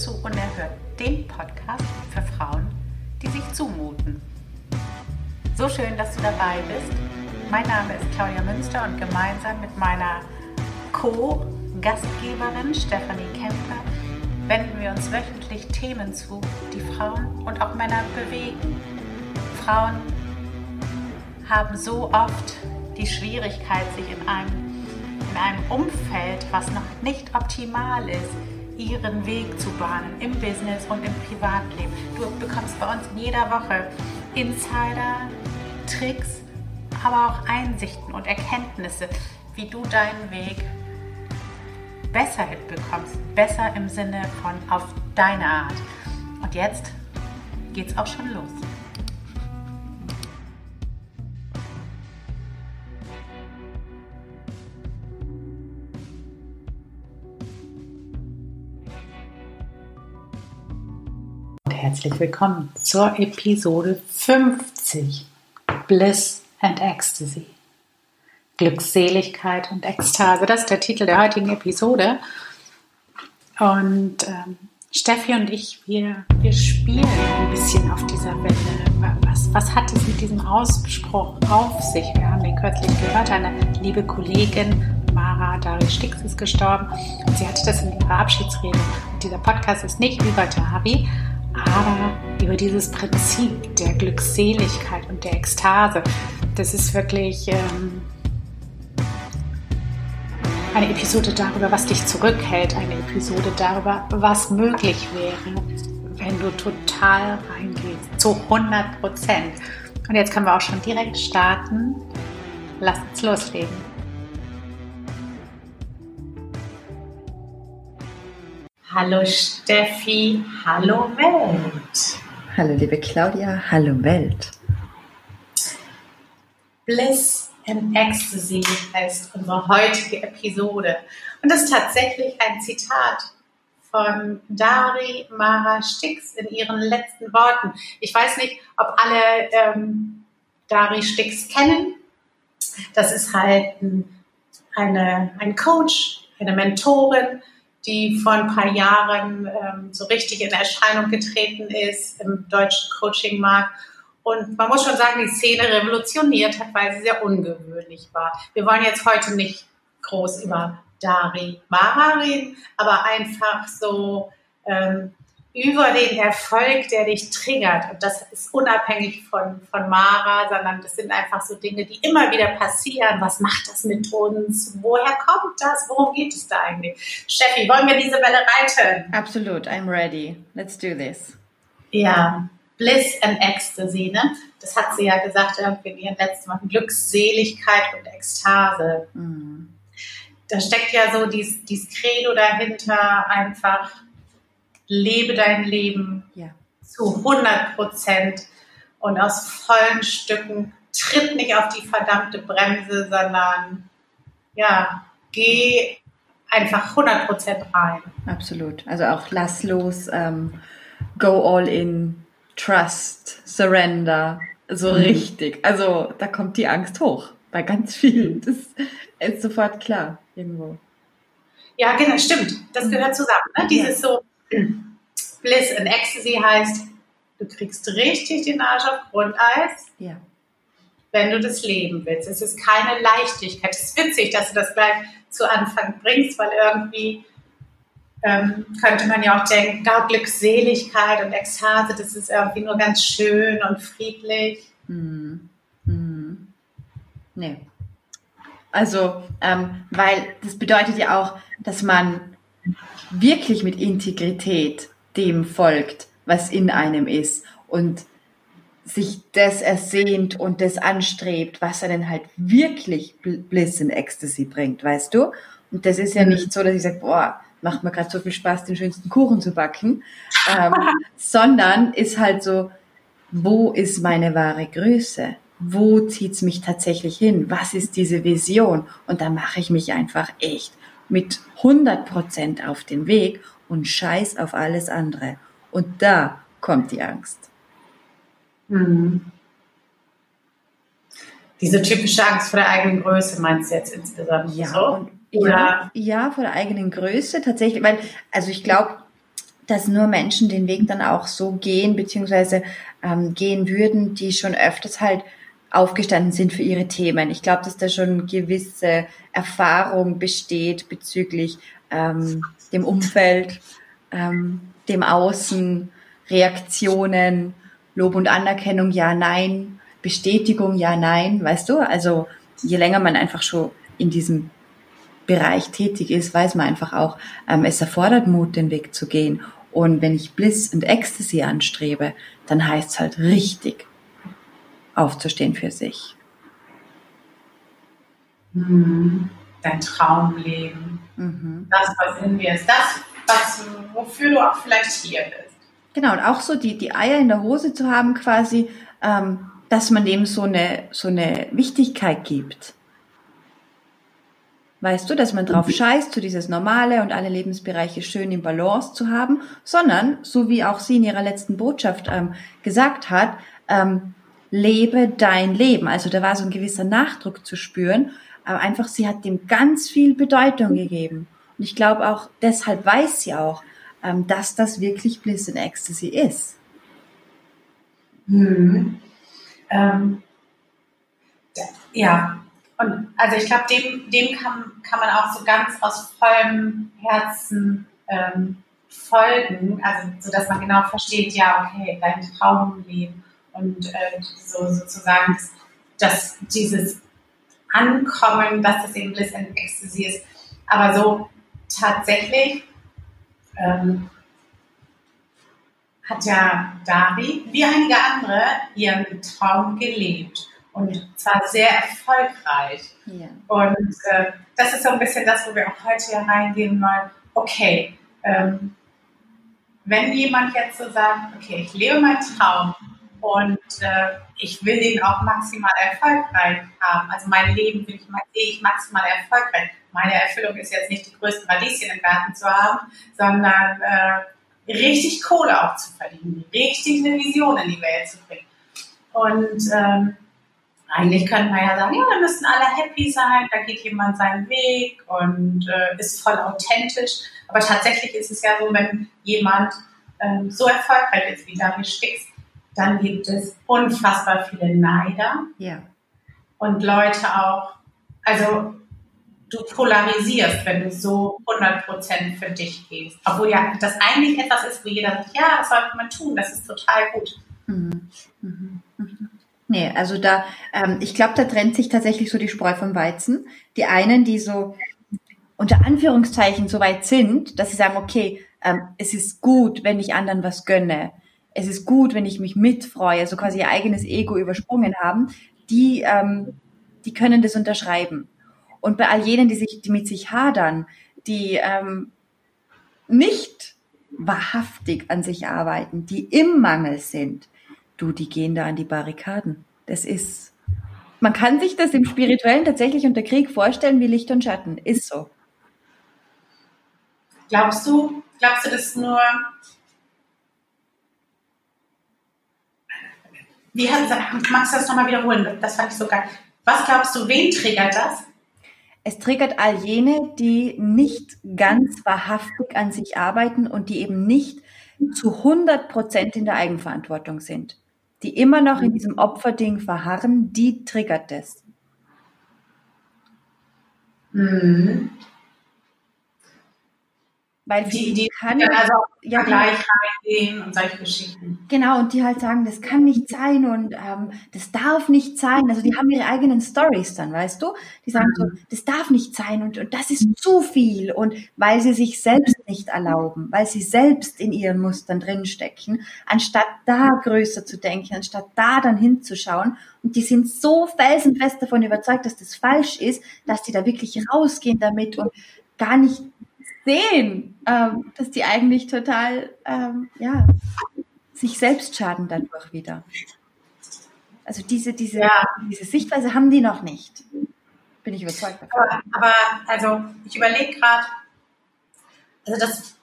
Hallo und zu Unerhört, dem Podcast für Frauen, die sich zumuten. So schön, dass du dabei bist. Mein Name ist Claudia Münster und gemeinsam mit meiner Co-Gastgeberin Stefanie Kemper wenden wir uns wöchentlich Themen zu, die Frauen und auch Männer bewegen. Frauen haben so oft die Schwierigkeit, sich in einem in einem Umfeld, was noch nicht optimal ist, ihren Weg zu bahnen im Business und im Privatleben. Du bekommst bei uns in jeder Woche Insider, Tricks, aber auch Einsichten und Erkenntnisse, wie du deinen Weg besser hinbekommst. Besser im Sinne von auf deine Art. Und jetzt geht's auch schon los. Herzlich willkommen zur Episode 50 Bliss and Ecstasy. Glückseligkeit und Ekstase, das ist der Titel der heutigen Episode. Und ähm, Steffi und ich, wir, wir spielen ein bisschen auf dieser Welle. Was, was hat es mit diesem Ausspruch auf sich? Wir haben ihn kürzlich gehört. Eine liebe Kollegin, Mara Dari Stix, ist gestorben. Und sie hatte das in ihrer Abschiedsrede. Und dieser Podcast ist nicht über Dari, aber über dieses Prinzip der Glückseligkeit und der Ekstase. Das ist wirklich ähm, eine Episode darüber, was dich zurückhält, eine Episode darüber, was möglich wäre, wenn du total reingehst, zu 100 Prozent. Und jetzt können wir auch schon direkt starten. Lass uns loslegen. Hallo Steffi, hallo Welt. Hallo liebe Claudia, hallo Welt. Bliss and Ecstasy heißt unsere heutige Episode. Und das ist tatsächlich ein Zitat von Dari Mara Stix in ihren letzten Worten. Ich weiß nicht, ob alle ähm, Dari Stix kennen. Das ist halt eine, ein Coach, eine Mentorin, die vor ein paar Jahren ähm, so richtig in Erscheinung getreten ist im deutschen Coachingmarkt. Und man muss schon sagen, die Szene revolutioniert hat, weil sie sehr ungewöhnlich war. Wir wollen jetzt heute nicht groß über Dari Mara reden, aber einfach so ähm, über den Erfolg, der dich triggert. Und das ist unabhängig von, von Mara, sondern das sind einfach so Dinge, die immer wieder passieren. Was macht das mit uns? Woher kommt das? Worum geht es da eigentlich? Steffi, wollen wir diese Welle reiten? Absolut, I'm ready. Let's do this. Ja, Bliss and Ecstasy, ne? Das hat sie ja gesagt irgendwie in ihren letzten Wochen. Glückseligkeit und Ekstase. Mhm. Da steckt ja so dieses, dieses Credo dahinter, einfach lebe dein Leben ja. zu 100 Prozent und aus vollen Stücken. Tritt nicht auf die verdammte Bremse, sondern ja, geh einfach 100 Prozent rein. Absolut. Also auch lass los, ähm, go all in, trust, surrender, so mhm. richtig. Also da kommt die Angst hoch bei ganz vielen. Das ist sofort klar irgendwo. Ja, genau, stimmt. Das gehört zusammen. Ne? Dieses so, Bliss and Ecstasy heißt, du kriegst richtig den Arsch auf Grundeis, ja. wenn du das leben willst. Es ist keine Leichtigkeit. Es ist witzig, dass du das gleich zu Anfang bringst, weil irgendwie ähm, könnte man ja auch denken, da Glückseligkeit und Ekstase, das ist irgendwie nur ganz schön und friedlich. Hm. Hm. Nee. Also, ähm, weil das bedeutet ja auch, dass man wirklich mit Integrität dem folgt, was in einem ist und sich das ersehnt und das anstrebt, was einen halt wirklich Bliss in Ecstasy bringt, weißt du? Und das ist ja mhm. nicht so, dass ich sage, boah, macht mir gerade so viel Spaß, den schönsten Kuchen zu backen, ähm, sondern ist halt so, wo ist meine wahre Größe? Wo zieht's mich tatsächlich hin? Was ist diese Vision? Und da mache ich mich einfach echt mit 100 Prozent auf den Weg und scheiß auf alles andere. Und da kommt die Angst. Mhm. Diese typische Angst vor der eigenen Größe meinst du jetzt insbesondere ja, so? Ja, ja, vor der eigenen Größe tatsächlich, weil, also ich glaube, dass nur Menschen den Weg dann auch so gehen, beziehungsweise ähm, gehen würden, die schon öfters halt aufgestanden sind für ihre Themen. Ich glaube, dass da schon gewisse Erfahrung besteht bezüglich ähm, dem Umfeld, ähm, dem Außen, Reaktionen, Lob und Anerkennung, ja, nein, Bestätigung, ja, nein, weißt du? Also je länger man einfach schon in diesem Bereich tätig ist, weiß man einfach auch, ähm, es erfordert Mut, den Weg zu gehen. Und wenn ich Bliss und Ecstasy anstrebe, dann heißt es halt richtig aufzustehen für sich. Mhm. Dein Traumleben. Mhm. Das, was in mir ist. Das, was, wofür du auch vielleicht hier bist. Genau, und auch so die, die Eier in der Hose zu haben, quasi, ähm, dass man dem so eine, so eine Wichtigkeit gibt. Weißt du, dass man drauf scheißt, so dieses Normale und alle Lebensbereiche schön im Balance zu haben, sondern, so wie auch sie in ihrer letzten Botschaft ähm, gesagt hat, ähm, lebe dein Leben. Also da war so ein gewisser Nachdruck zu spüren, aber einfach sie hat dem ganz viel Bedeutung gegeben. Und ich glaube auch, deshalb weiß sie auch, ähm, dass das wirklich Bliss in Ecstasy ist. Hm. Ähm, ja, und also ich glaube, dem, dem kann, kann man auch so ganz aus vollem Herzen ähm, folgen, also so dass man genau versteht, ja, okay, dein Traumleben und äh, so sozusagen, dass, dass dieses Ankommen, dass das eben Bliss and Ecstasy ist, aber so tatsächlich ähm, hat ja Dari, wie einige andere, ihren Traum gelebt und zwar sehr erfolgreich. Ja. Und äh, das ist so ein bisschen das, wo wir auch heute hier reingehen wollen. Okay, ähm, wenn jemand jetzt so sagt, okay, ich lebe meinen Traum und äh, ich will den auch maximal erfolgreich haben, also mein Leben will ich, sehe ich maximal erfolgreich. Meine Erfüllung ist jetzt nicht die größten Radieschen im Garten zu haben, sondern äh, richtig Kohle auch zu verdienen, richtig eine Vision in die Welt zu bringen. Und ähm, eigentlich könnte man ja sagen, ja, da müssen alle happy sein, da geht jemand seinen Weg und äh, ist voll authentisch. Aber tatsächlich ist es ja so, wenn jemand ähm, so erfolgreich ist wie David Stix, dann gibt es unfassbar viele Neider. Ja. Und Leute auch, also du polarisierst, wenn du so 100% für dich gehst. Obwohl ja das eigentlich etwas ist, wo jeder sagt, ja, das sollte man tun, das ist total gut. Mhm. Mhm. Mhm. Nee, also da, ähm, ich glaube, da trennt sich tatsächlich so die Spreu vom Weizen. Die einen, die so unter Anführungszeichen so weit sind, dass sie sagen, okay, ähm, es ist gut, wenn ich anderen was gönne. Es ist gut, wenn ich mich mitfreue, so quasi ihr eigenes Ego übersprungen haben. Die, ähm, die können das unterschreiben. Und bei all jenen, die sich, die mit sich hadern, die ähm, nicht wahrhaftig an sich arbeiten, die im Mangel sind, du, die gehen da an die Barrikaden. Das ist, man kann sich das im Spirituellen tatsächlich unter Krieg vorstellen wie Licht und Schatten. Ist so. Glaubst du, glaubst du das nur, wie hat, magst du das nochmal wiederholen? Das fand ich so geil. Was glaubst du, wen triggert das? Es triggert all jene, die nicht ganz wahrhaftig an sich arbeiten und die eben nicht zu 100 Prozent in der Eigenverantwortung sind die immer noch in diesem Opferding verharren, die triggert das. Mhm. Weil die, die kann also ja, gleich reingehen und solche Geschichten. Genau, und die halt sagen, das kann nicht sein und ähm, das darf nicht sein. Also die haben ihre eigenen Stories dann, weißt du? Die sagen so, mhm. das darf nicht sein und, und das ist zu viel. Und weil sie sich selbst nicht erlauben, weil sie selbst in ihren Mustern drinstecken, anstatt da größer zu denken, anstatt da dann hinzuschauen. Und die sind so felsenfest davon überzeugt, dass das falsch ist, dass die da wirklich rausgehen damit und gar nicht sehen, ähm, dass die eigentlich total, ähm, ja, sich selbst schaden dadurch wieder. Also diese, diese, ja. diese Sichtweise haben die noch nicht. Bin ich überzeugt davon. Aber, aber also ich überlege gerade, also das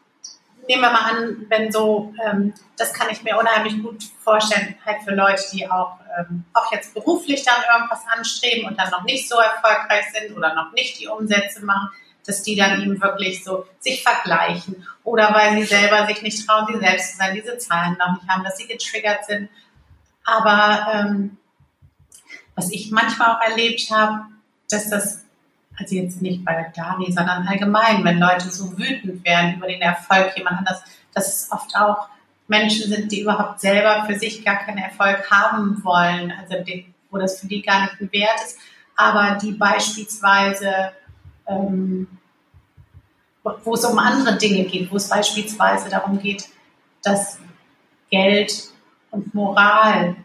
nehmen wir mal an, wenn so, ähm, das kann ich mir unheimlich gut vorstellen, halt für Leute, die auch, ähm, auch jetzt beruflich dann irgendwas anstreben und dann noch nicht so erfolgreich sind oder noch nicht die Umsätze machen dass die dann eben wirklich so sich vergleichen oder weil sie selber sich nicht trauen, sie selbst zu sein, diese Zahlen noch nicht haben, dass sie getriggert sind. Aber ähm, was ich manchmal auch erlebt habe, dass das, also jetzt nicht bei Dari, sondern allgemein, wenn Leute so wütend werden über den Erfolg jemand anders, dass es oft auch Menschen sind, die überhaupt selber für sich gar keinen Erfolg haben wollen, also die, wo das für die gar nicht ein Wert ist, aber die beispielsweise, ähm, wo es um andere Dinge geht, wo es beispielsweise darum geht, dass Geld und Moral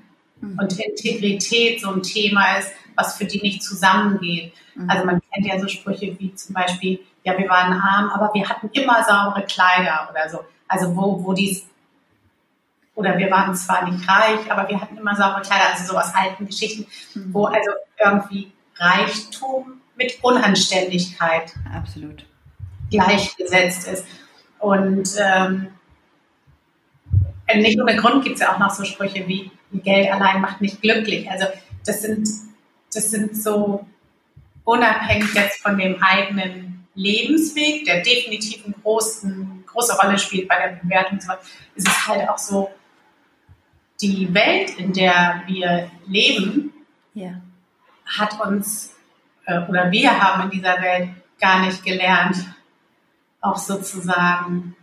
mhm. und Integrität so ein Thema ist, was für die nicht zusammengeht. Mhm. Also man kennt ja so Sprüche wie zum Beispiel, ja, wir waren arm, aber wir hatten immer saubere Kleider oder so. Also wo, wo dies oder wir waren zwar nicht reich, aber wir hatten immer saubere Kleider, also so aus alten Geschichten, mhm. wo also irgendwie Reichtum mit Unanständigkeit Absolut. gleichgesetzt ist. Und ähm, nicht ohne Grund gibt es ja auch noch so Sprüche wie Geld allein macht nicht glücklich. Also das sind, das sind so unabhängig jetzt von dem eigenen Lebensweg, der definitiv eine großen, große Rolle spielt bei der Bewertung, ist es halt auch so, die Welt, in der wir leben, ja. hat uns äh, oder wir haben in dieser Welt gar nicht gelernt, auch sozusagen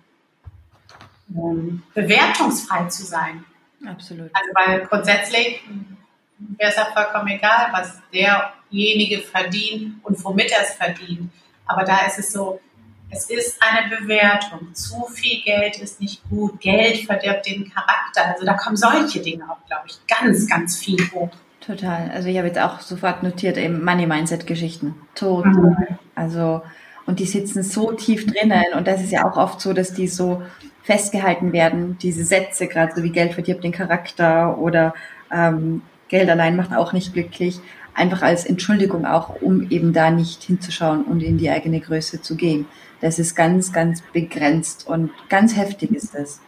ähm, bewertungsfrei zu sein. Absolut. Also weil grundsätzlich wäre es ja vollkommen egal, was derjenige verdient und womit er es verdient. Aber da ist es so, es ist eine Bewertung. Zu viel Geld ist nicht gut. Geld verdirbt den Charakter. Also da kommen solche Dinge auch, glaube ich, ganz, ganz viel hoch. Total. Also ich habe jetzt auch sofort notiert eben Money Mindset Geschichten. Total. Mhm. Also und die sitzen so tief drinnen und das ist ja auch oft so, dass die so festgehalten werden, diese Sätze, gerade so wie Geld verdirbt den Charakter oder ähm, Geld allein macht auch nicht glücklich, einfach als Entschuldigung auch, um eben da nicht hinzuschauen und in die eigene Größe zu gehen. Das ist ganz, ganz begrenzt und ganz heftig ist das.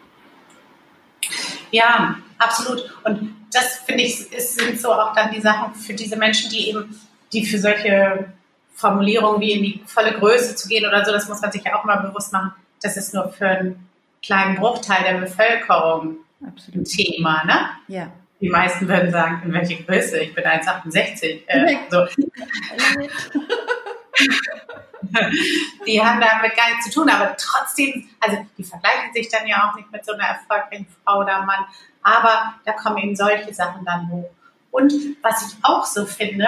Ja, absolut. Und das finde ich, ist, sind so auch dann die Sachen für diese Menschen, die eben, die für solche Formulierungen wie in die volle Größe zu gehen oder so, das muss man sich ja auch mal bewusst machen. Das ist nur für einen kleinen Bruchteil der Bevölkerung Absolut. ein Thema, ne? Ja. Die meisten würden sagen, in welche Größe? Ich bin 1,68. Äh, so. die haben damit gar nichts zu tun, aber trotzdem, also die vergleichen sich dann ja auch nicht mit so einer erfolgreichen Frau oder Mann, aber da kommen eben solche Sachen dann hoch. Und was ich auch so finde,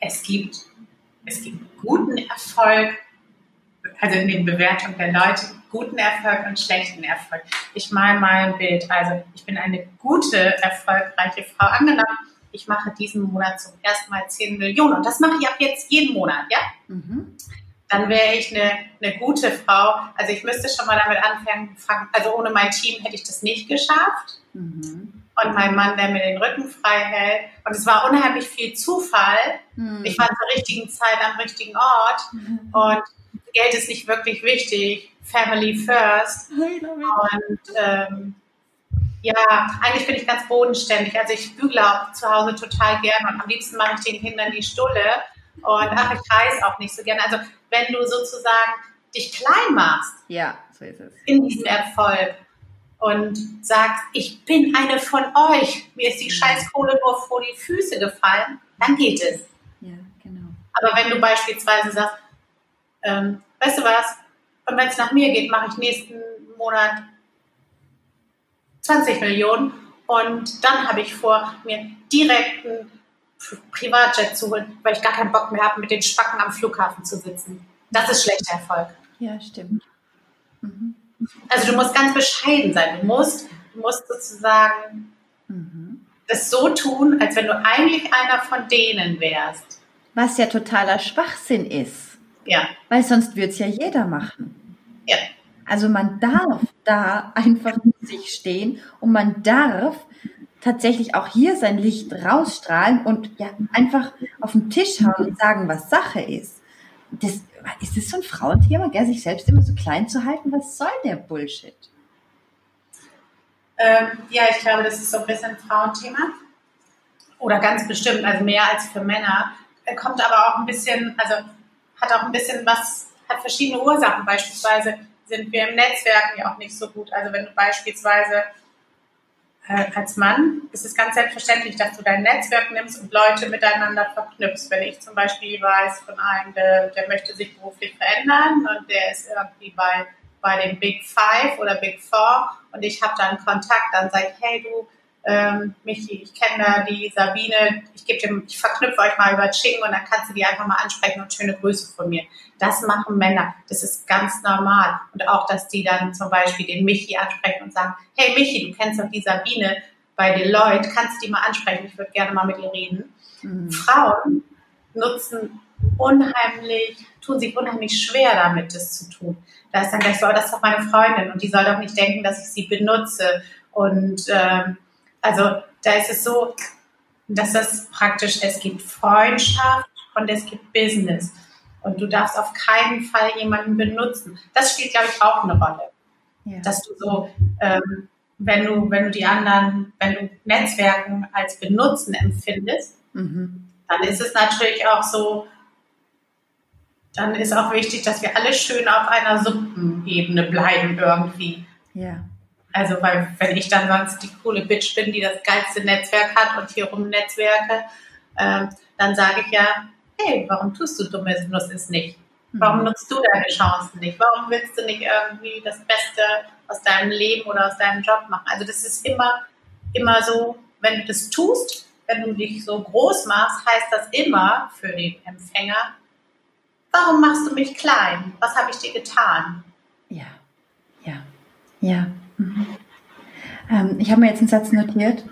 es gibt, es gibt guten Erfolg, also in den Bewertungen der Leute, guten Erfolg und schlechten Erfolg. Ich male mal ein Bild. Also ich bin eine gute, erfolgreiche Frau. Angenommen, ich mache diesen Monat zum ersten Mal 10 Millionen und das mache ich ab jetzt jeden Monat, ja? Mhm. Dann wäre ich eine, eine gute Frau. Also ich müsste schon mal damit anfangen, also ohne mein Team hätte ich das nicht geschafft. Mhm. Und mein Mann, der mir den Rücken frei hält. Und es war unheimlich viel Zufall. Mhm. Ich war zur richtigen Zeit am richtigen Ort. Mhm. Und Geld ist nicht wirklich wichtig. Family first. Und ähm, ja, eigentlich bin ich ganz bodenständig. Also ich bügle auch zu Hause total gerne und am liebsten mache ich den Kindern die Stulle. Und ach, ich reise auch nicht so gerne. Also wenn du sozusagen dich klein machst ja, so ist es. in diesem Erfolg und sagst, ich bin eine von euch, mir ist die Scheißkohle nur vor die Füße gefallen, dann geht es. Ja, genau. Aber wenn du beispielsweise sagst, ähm, weißt du was, und wenn es nach mir geht, mache ich nächsten Monat 20 Millionen und dann habe ich vor, mir direkt einen Privatjet zu holen, weil ich gar keinen Bock mehr habe, mit den Spacken am Flughafen zu sitzen. Das ist schlechter Erfolg. Ja, stimmt. Mhm. Also du musst ganz bescheiden sein. Du musst, du musst sozusagen mhm. es so tun, als wenn du eigentlich einer von denen wärst. Was ja totaler Schwachsinn ist. Ja. Weil sonst würde es ja jeder machen. Ja. Also man darf da einfach in sich stehen und man darf tatsächlich auch hier sein Licht rausstrahlen und ja einfach auf den Tisch hauen und sagen, was Sache ist. Das, ist das so ein Frauenthema, gell, sich selbst immer so klein zu halten? Was soll der Bullshit? Ähm, ja, ich glaube, das ist so ein bisschen ein Frauenthema. Oder ganz bestimmt, also mehr als für Männer. Kommt aber auch ein bisschen, also hat auch ein bisschen was, hat verschiedene Ursachen. Beispielsweise sind wir im Netzwerken ja auch nicht so gut. Also wenn du beispielsweise äh, als Mann ist es ganz selbstverständlich, dass du dein Netzwerk nimmst und Leute miteinander verknüpfst. Wenn ich zum Beispiel weiß von einem, der, der möchte sich beruflich verändern und der ist irgendwie bei, bei den Big Five oder Big Four und ich habe dann Kontakt, dann sage ich, hey du, ähm, Michi, ich kenne da die Sabine, ich ich verknüpfe euch mal über Ching und dann kannst du die einfach mal ansprechen und schöne Grüße von mir. Das machen Männer, das ist ganz normal. Und auch, dass die dann zum Beispiel den Michi ansprechen und sagen, hey Michi, du kennst doch die Sabine bei Deloitte, kannst du die mal ansprechen, ich würde gerne mal mit ihr reden. Mhm. Frauen nutzen unheimlich, tun sich unheimlich schwer damit, das zu tun. Da ist dann gleich so, oh, das ist doch meine Freundin und die soll doch nicht denken, dass ich sie benutze. Und ähm, also da ist es so, dass das praktisch, es gibt Freundschaft und es gibt Business. Und du darfst auf keinen Fall jemanden benutzen. Das spielt, glaube ich, auch eine Rolle. Ja. Dass du so, ähm, wenn du, wenn du die anderen, wenn du Netzwerken als Benutzen empfindest, mhm. dann ist es natürlich auch so, dann ist auch wichtig, dass wir alle schön auf einer Suppenebene bleiben irgendwie. Ja. Also, weil wenn ich dann sonst die coole Bitch bin, die das geilste Netzwerk hat und hier rum Netzwerke, äh, dann sage ich ja, hey, warum tust du dummes Nutzt nicht? Warum mhm. nutzt du deine Chancen nicht? Warum willst du nicht irgendwie das Beste aus deinem Leben oder aus deinem Job machen? Also das ist immer, immer so, wenn du das tust, wenn du dich so groß machst, heißt das immer für den Empfänger, warum machst du mich klein? Was habe ich dir getan? Ja, ja, ja. Mhm. Ähm, ich habe mir jetzt einen Satz notiert.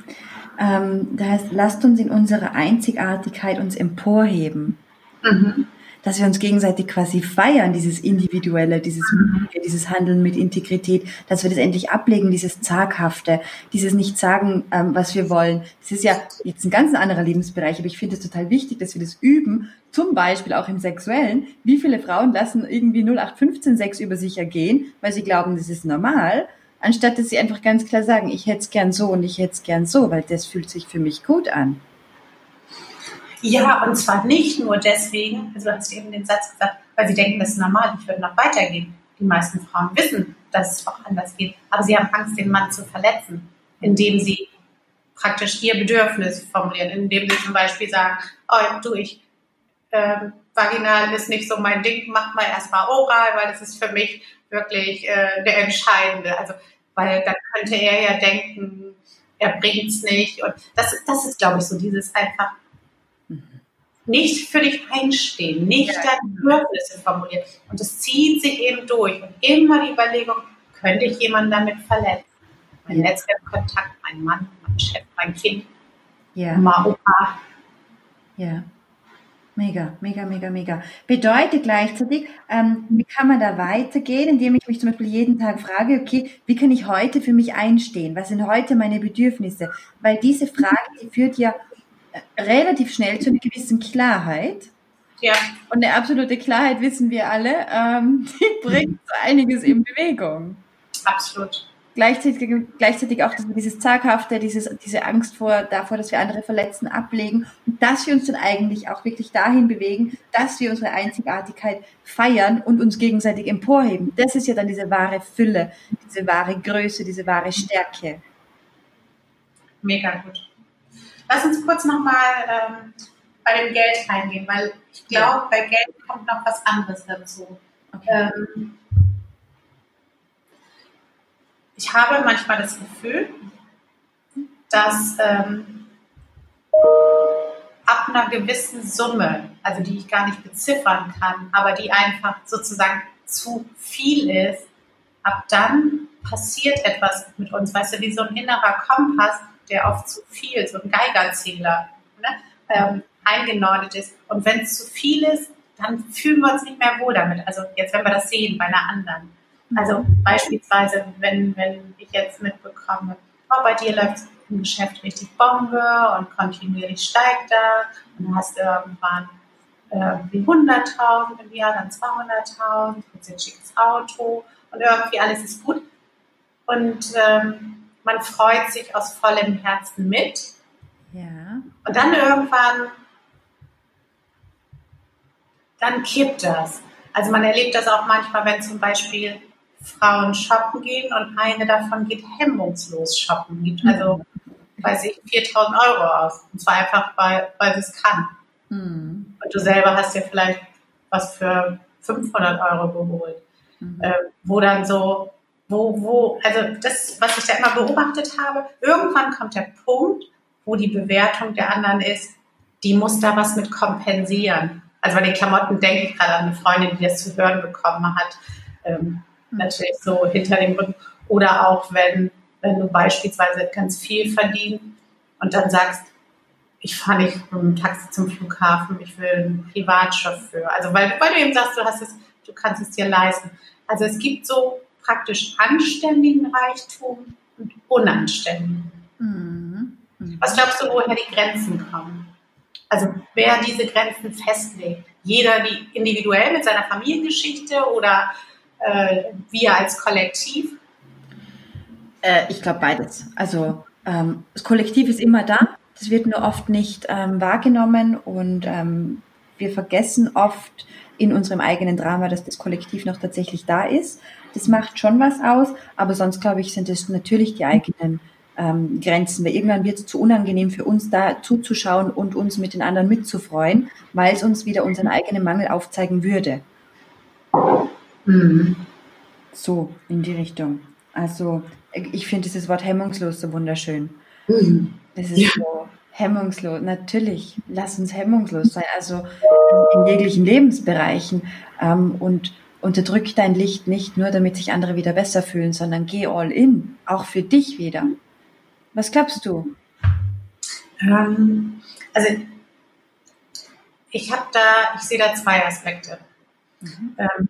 Ähm, da heißt, lasst uns in unserer Einzigartigkeit uns emporheben. Mhm. Dass wir uns gegenseitig quasi feiern, dieses Individuelle, dieses, mhm. dieses Handeln mit Integrität, dass wir das endlich ablegen, dieses Zaghafte, dieses nicht sagen, ähm, was wir wollen. Das ist ja jetzt ein ganz anderer Lebensbereich, aber ich finde es total wichtig, dass wir das üben, zum Beispiel auch im Sexuellen. Wie viele Frauen lassen irgendwie 0815 Sex über sich ergehen, weil sie glauben, das ist normal anstatt dass sie einfach ganz klar sagen, ich hätte es gern so und ich hätte es gern so, weil das fühlt sich für mich gut an. Ja, und zwar nicht nur deswegen, also du hast eben den Satz gesagt, weil sie denken, das ist normal, ich würde noch weitergehen. Die meisten Frauen wissen, dass es auch anders geht, aber sie haben Angst, den Mann zu verletzen, indem sie praktisch ihr Bedürfnis formulieren, indem sie zum Beispiel sagen, oh du, ich, ähm, vaginal ist nicht so mein Ding, mach mal erstmal oral, weil das ist für mich wirklich äh, der Entscheidende. Also, weil dann könnte er ja denken, er bringt es nicht. Und das, das ist, glaube ich, so dieses einfach nicht für dich einstehen, nicht ja. deine Bedürfnisse formulieren. Und das zieht sich eben durch. Und immer die Überlegung, könnte ich jemanden damit verletzen? Mein ja. Netzwerkkontakt, mein Mann, mein Chef, mein Kind, ja. Oma, Opa. Ja. Mega, mega, mega, mega. Bedeutet gleichzeitig, ähm, wie kann man da weitergehen, indem ich mich zum Beispiel jeden Tag frage, okay, wie kann ich heute für mich einstehen? Was sind heute meine Bedürfnisse? Weil diese Frage, die führt ja äh, relativ schnell zu einer gewissen Klarheit. Ja. Und eine absolute Klarheit wissen wir alle, ähm, die bringt so einiges in Bewegung. Absolut gleichzeitig, gleichzeitig auch dieses Zaghafte, dieses, diese Angst vor, davor, dass wir andere verletzen, ablegen und dass wir uns dann eigentlich auch wirklich dahin bewegen, dass wir unsere Einzigartigkeit feiern und uns gegenseitig emporheben. Das ist ja dann diese wahre Fülle, diese wahre Größe, diese wahre Stärke. Mega gut. Lass uns kurz nochmal ähm, bei dem Geld reingehen, weil ich glaube, bei Geld kommt noch was anderes dazu. Okay. Ähm, ich habe manchmal das Gefühl, dass ähm, ab einer gewissen Summe, also die ich gar nicht beziffern kann, aber die einfach sozusagen zu viel ist, ab dann passiert etwas mit uns. Weißt du, wie so ein innerer Kompass, der auf zu viel, so ein Geigerzähler, ne, ähm, eingenordet ist. Und wenn es zu viel ist, dann fühlen wir uns nicht mehr wohl damit. Also jetzt, wenn wir das sehen bei einer anderen. Also beispielsweise, wenn, wenn ich jetzt mitbekomme, oh, bei dir läuft im Geschäft richtig Bombe und kontinuierlich steigt da und dann hast du irgendwann äh, wie 100.000 im Jahr, dann 200.000, jetzt ein schickes Auto und irgendwie alles ist gut. Und ähm, man freut sich aus vollem Herzen mit. Ja. Und dann irgendwann dann kippt das. Also man erlebt das auch manchmal, wenn zum Beispiel Frauen shoppen gehen und eine davon geht hemmungslos shoppen, gibt also, weiß ich, 4000 Euro aus. Und zwar einfach, weil, weil sie es kann. Mhm. Und du selber hast dir vielleicht was für 500 Euro geholt. Mhm. Äh, wo dann so, wo, wo, also das, was ich da immer beobachtet habe, irgendwann kommt der Punkt, wo die Bewertung der anderen ist, die muss da was mit kompensieren. Also bei den Klamotten denke ich gerade an eine Freundin, die das zu hören bekommen hat. Ähm, natürlich so hinter dem Rücken. Oder auch wenn, wenn du beispielsweise ganz viel verdienst und dann sagst, ich fahre nicht mit dem Taxi zum Flughafen, ich will einen Privatchauffeur. Also weil, weil du eben sagst, du hast es, du kannst es dir leisten. Also es gibt so praktisch anständigen Reichtum und unanständigen. Mhm. Mhm. Was glaubst du, woher die Grenzen kommen? Also wer diese Grenzen festlegt? Jeder die individuell mit seiner Familiengeschichte oder äh, wir als Kollektiv? Äh, ich glaube beides. Also ähm, das Kollektiv ist immer da. Das wird nur oft nicht ähm, wahrgenommen und ähm, wir vergessen oft in unserem eigenen Drama, dass das Kollektiv noch tatsächlich da ist. Das macht schon was aus, aber sonst glaube ich, sind es natürlich die eigenen ähm, Grenzen, weil irgendwann wird es zu unangenehm für uns da zuzuschauen und uns mit den anderen mitzufreuen, weil es uns wieder unseren eigenen Mangel aufzeigen würde. Mhm. So, in die Richtung. Also, ich finde dieses Wort hemmungslos so wunderschön. Mhm. Das ist ja. so hemmungslos. Natürlich, lass uns hemmungslos sein. Also in, in jeglichen Lebensbereichen. Ähm, und unterdrück dein Licht nicht nur, damit sich andere wieder besser fühlen, sondern geh all in. Auch für dich wieder. Was glaubst du? Ähm, also, ich habe da, ich sehe da zwei Aspekte. Mhm. Ähm,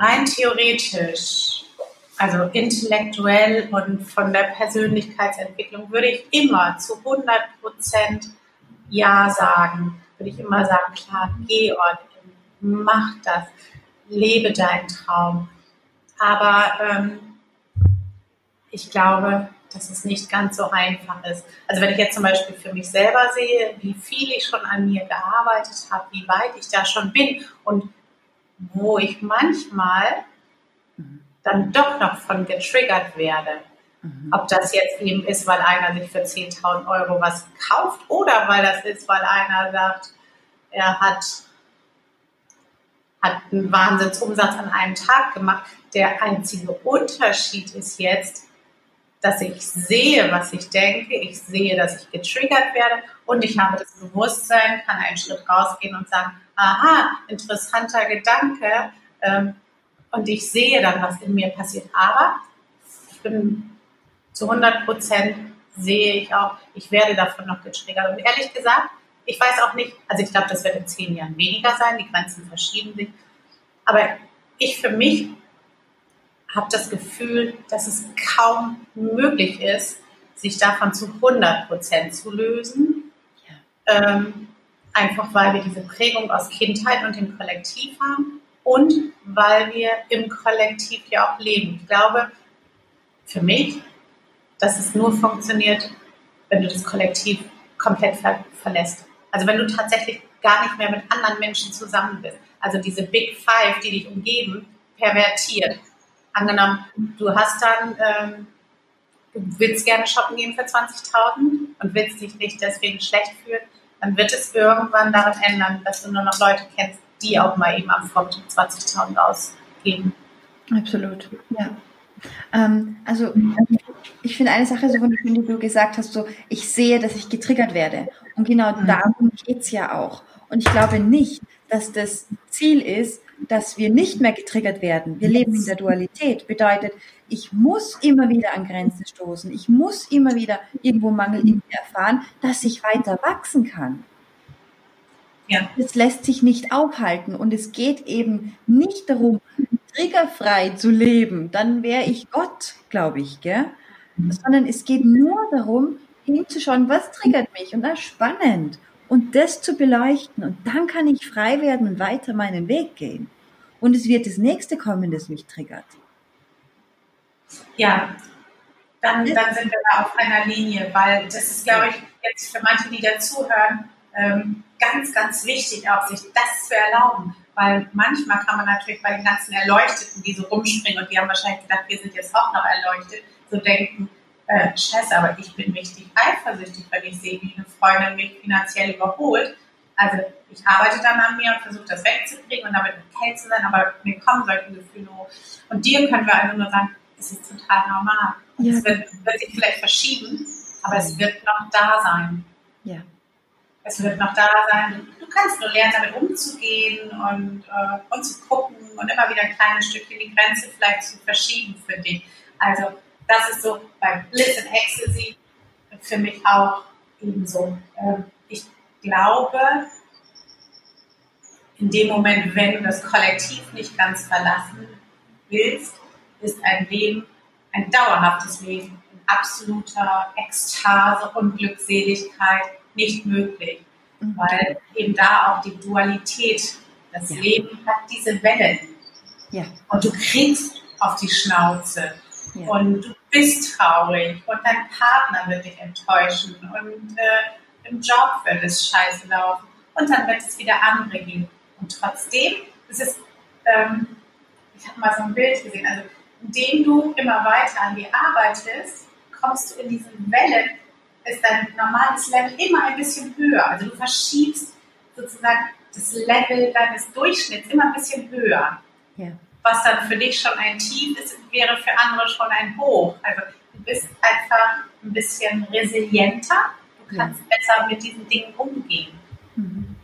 rein theoretisch, also intellektuell und von der Persönlichkeitsentwicklung, würde ich immer zu 100 Prozent Ja sagen. Würde ich immer sagen, klar, geh ordentlich, mach das, lebe deinen Traum. Aber ähm, ich glaube, dass es nicht ganz so einfach ist. Also wenn ich jetzt zum Beispiel für mich selber sehe, wie viel ich schon an mir gearbeitet habe, wie weit ich da schon bin und wo ich manchmal dann doch noch von getriggert werde. Mhm. Ob das jetzt eben ist, weil einer sich für 10.000 Euro was kauft oder weil das ist, weil einer sagt, er hat, hat einen Wahnsinnsumsatz an einem Tag gemacht. Der einzige Unterschied ist jetzt, dass ich sehe, was ich denke, ich sehe, dass ich getriggert werde und ich habe das Bewusstsein, kann einen Schritt rausgehen und sagen, aha, interessanter Gedanke ähm, und ich sehe dann, was in mir passiert. Aber ich bin zu 100 Prozent sehe ich auch, ich werde davon noch getriggert. Und ehrlich gesagt, ich weiß auch nicht, also ich glaube, das wird in zehn Jahren weniger sein, die Grenzen verschieben sich. Aber ich für mich habe das Gefühl, dass es kaum möglich ist, sich davon zu 100 Prozent zu lösen. Ähm, einfach weil wir diese Prägung aus Kindheit und dem Kollektiv haben und weil wir im Kollektiv ja auch leben. Ich glaube, für mich, dass es nur funktioniert, wenn du das Kollektiv komplett ver verlässt. Also wenn du tatsächlich gar nicht mehr mit anderen Menschen zusammen bist. Also diese Big Five, die dich umgeben, pervertiert angenommen, du hast dann, ähm, du willst gerne shoppen gehen für 20.000 und willst dich nicht deswegen schlecht fühlen, dann wird es irgendwann daran ändern, dass du nur noch Leute kennst, die auch mal eben am Vormittag 20.000 ausgeben. Absolut, ja. Ähm, also ich finde eine Sache so wunderschön, die du gesagt hast, so ich sehe, dass ich getriggert werde. Und genau mhm. darum geht es ja auch. Und ich glaube nicht, dass das Ziel ist, dass wir nicht mehr getriggert werden. Wir leben in der Dualität. Bedeutet, ich muss immer wieder an Grenzen stoßen. Ich muss immer wieder irgendwo Mangel in mir erfahren, dass ich weiter wachsen kann. Ja. Das lässt sich nicht aufhalten und es geht eben nicht darum, triggerfrei zu leben. Dann wäre ich Gott, glaube ich, gell? Sondern es geht nur darum, hinzuschauen, was triggert mich und das ist spannend und das zu beleuchten. Und dann kann ich frei werden und weiter meinen Weg gehen. Und es wird das nächste kommen, das mich triggert. Ja, dann, dann sind wir da auf einer Linie, weil das ist, glaube ich, jetzt für manche, die dazuhören, ähm, ganz, ganz wichtig, auch sich das zu erlauben. Weil manchmal kann man natürlich bei den ganzen Erleuchteten, die so rumspringen und die haben wahrscheinlich gedacht, wir sind jetzt auch noch erleuchtet, so denken, äh, scheiße, aber ich bin richtig eifersüchtig, weil ich sehe, wie eine Freundin mich finanziell überholt. Also ich arbeite dann an mir und versuche das wegzukriegen und damit okay zu sein, aber mir kommen solche Gefühle hoch. Und dir können wir also nur sagen, es ist total normal. Ja. Es wird, wird sich vielleicht verschieben, aber es wird noch da sein. Ja. Es wird noch da sein. Du kannst nur lernen, damit umzugehen und, äh, und zu gucken und immer wieder ein kleines Stückchen die Grenze vielleicht zu verschieben für dich. Also das ist so bei Bliss and Ecstasy für mich auch ebenso. Ähm, ich glaube, in dem Moment, wenn du das Kollektiv nicht ganz verlassen willst, ist ein Leben, ein dauerhaftes Leben in absoluter Ekstase und Glückseligkeit nicht möglich, mhm. weil eben da auch die Dualität, das ja. Leben hat diese Wellen. Ja. Und du kriegst auf die Schnauze ja. und du bist traurig und dein Partner wird dich enttäuschen und äh, im Job wird es scheiße laufen und dann wird es wieder andere geben. Und trotzdem, es ist, ähm, ich habe mal so ein Bild gesehen, also indem du immer weiter an dir arbeitest, kommst du in diese Welle, ist dein normales Level immer ein bisschen höher. Also du verschiebst sozusagen das Level deines Durchschnitts immer ein bisschen höher. Ja. Was dann für dich schon ein Tief ist, wäre für andere schon ein Hoch. Also du bist einfach ein bisschen resilienter, du kannst ja. besser mit diesen Dingen umgehen. Mhm.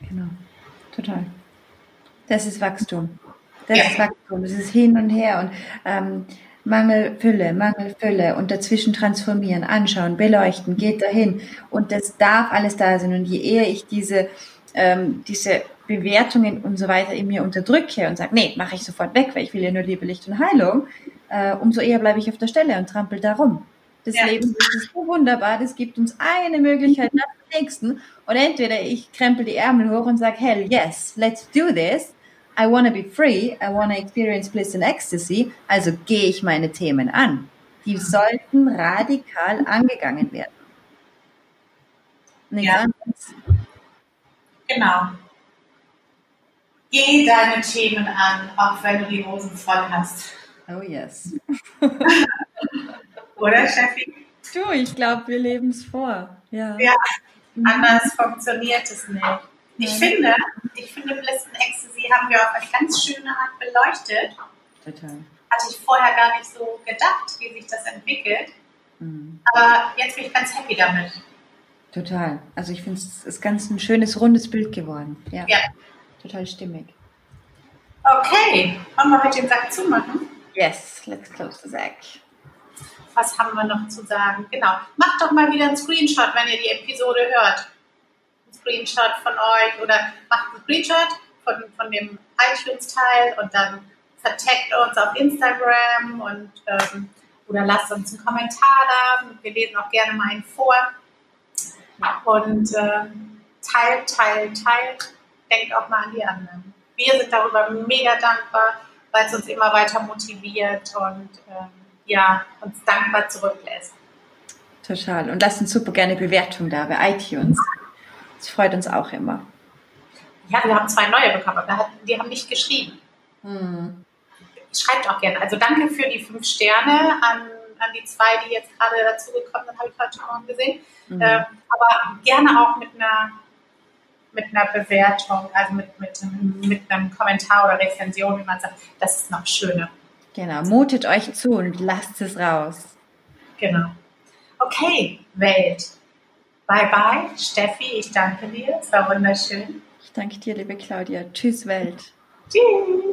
Genau, total. Das ist Wachstum. Das ja. ist Wachstum, ist hin und her und ähm, Mangel, Fülle, Mangel, Fülle und dazwischen transformieren, anschauen, beleuchten, geht dahin und das darf alles da sein und je eher ich diese, ähm, diese Bewertungen und so weiter in mir unterdrücke und sage, nee, mache ich sofort weg, weil ich will ja nur Liebe, Licht und Heilung, äh, umso eher bleibe ich auf der Stelle und trampel darum. Das ja. Leben ist so wunderbar, das gibt uns eine Möglichkeit nach der nächsten und entweder ich krempel die Ärmel hoch und sage, hell yes, let's do this I want to be free, I want to experience bliss and ecstasy, also gehe ich meine Themen an. Die sollten radikal angegangen werden. Nichts ja. anderes. Genau. Geh deine Themen an, auch wenn du die Hosen voll hast. Oh yes. Oder, Steffi? Du, ich glaube, wir leben es vor. Ja. ja, anders funktioniert es nicht. Ich finde, ich finde Bliss and Ecstasy haben wir auf eine ganz schöne Art beleuchtet. Total. Hatte ich vorher gar nicht so gedacht, wie sich das entwickelt. Mhm. Aber jetzt bin ich ganz happy damit. Total. Also ich finde es ist ganz ein schönes, rundes Bild geworden. Ja. ja. Total stimmig. Okay, wollen wir heute den Sack zumachen? Yes, let's close the sack. Was haben wir noch zu sagen? Genau. Macht doch mal wieder einen Screenshot, wenn ihr die Episode hört. Screenshot von euch oder macht einen Screenshot von, von dem iTunes-Teil und dann verteckt uns auf Instagram und ähm, oder lasst uns einen Kommentar da. Wir lesen auch gerne mal einen vor. Und äh, teilt, teilt, teilt. Denkt auch mal an die anderen. Wir sind darüber mega dankbar, weil es uns immer weiter motiviert und äh, ja, uns dankbar zurücklässt. Total. Und lasst uns super gerne Bewertung da bei iTunes. Das freut uns auch immer. Ja, wir haben zwei neue bekommen, die haben nicht geschrieben. Hm. Schreibt auch gerne. Also danke für die fünf Sterne an, an die zwei, die jetzt gerade dazugekommen sind, habe ich heute Morgen gesehen. Mhm. Äh, aber gerne auch mit einer, mit einer Bewertung, also mit, mit, mit einem Kommentar oder Rezension, wie man sagt, das ist noch schöner. Genau, mutet euch zu und lasst es raus. Genau. Okay, Welt. Bye bye, Steffi, ich danke dir. Es war wunderschön. Ich danke dir, liebe Claudia. Tschüss, Welt. Tschüss.